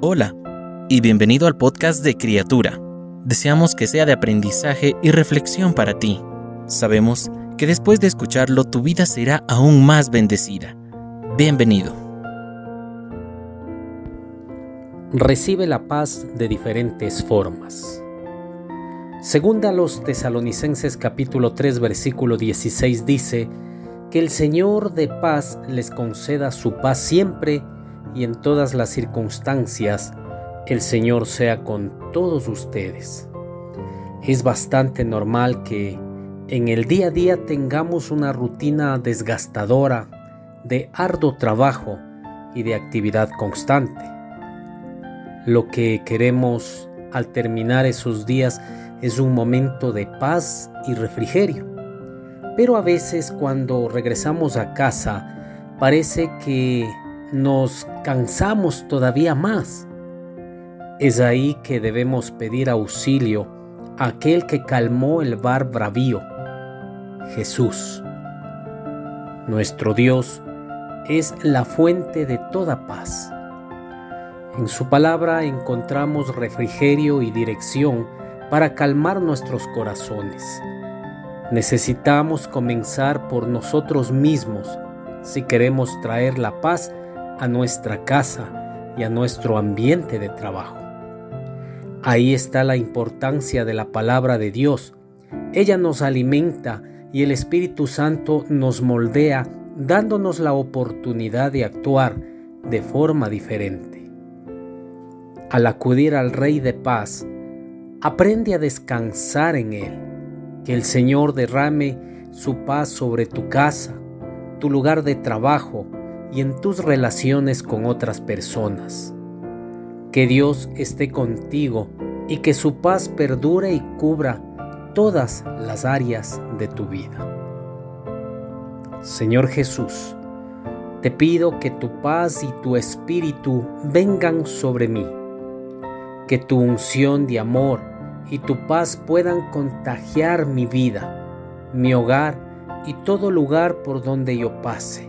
Hola y bienvenido al podcast de Criatura. Deseamos que sea de aprendizaje y reflexión para ti. Sabemos que después de escucharlo tu vida será aún más bendecida. Bienvenido. Recibe la paz de diferentes formas. Segunda los tesalonicenses capítulo 3 versículo 16 dice, que el Señor de paz les conceda su paz siempre y en todas las circunstancias, el Señor sea con todos ustedes. Es bastante normal que en el día a día tengamos una rutina desgastadora de arduo trabajo y de actividad constante. Lo que queremos al terminar esos días es un momento de paz y refrigerio pero a veces cuando regresamos a casa parece que nos cansamos todavía más. Es ahí que debemos pedir auxilio a aquel que calmó el bar bravío, Jesús. Nuestro Dios es la fuente de toda paz. En su palabra encontramos refrigerio y dirección para calmar nuestros corazones Necesitamos comenzar por nosotros mismos si queremos traer la paz a nuestra casa y a nuestro ambiente de trabajo. Ahí está la importancia de la palabra de Dios. Ella nos alimenta y el Espíritu Santo nos moldea dándonos la oportunidad de actuar de forma diferente. Al acudir al Rey de paz, aprende a descansar en Él que el Señor derrame su paz sobre tu casa, tu lugar de trabajo y en tus relaciones con otras personas. Que Dios esté contigo y que su paz perdure y cubra todas las áreas de tu vida. Señor Jesús, te pido que tu paz y tu espíritu vengan sobre mí, que tu unción de amor y tu paz puedan contagiar mi vida, mi hogar y todo lugar por donde yo pase.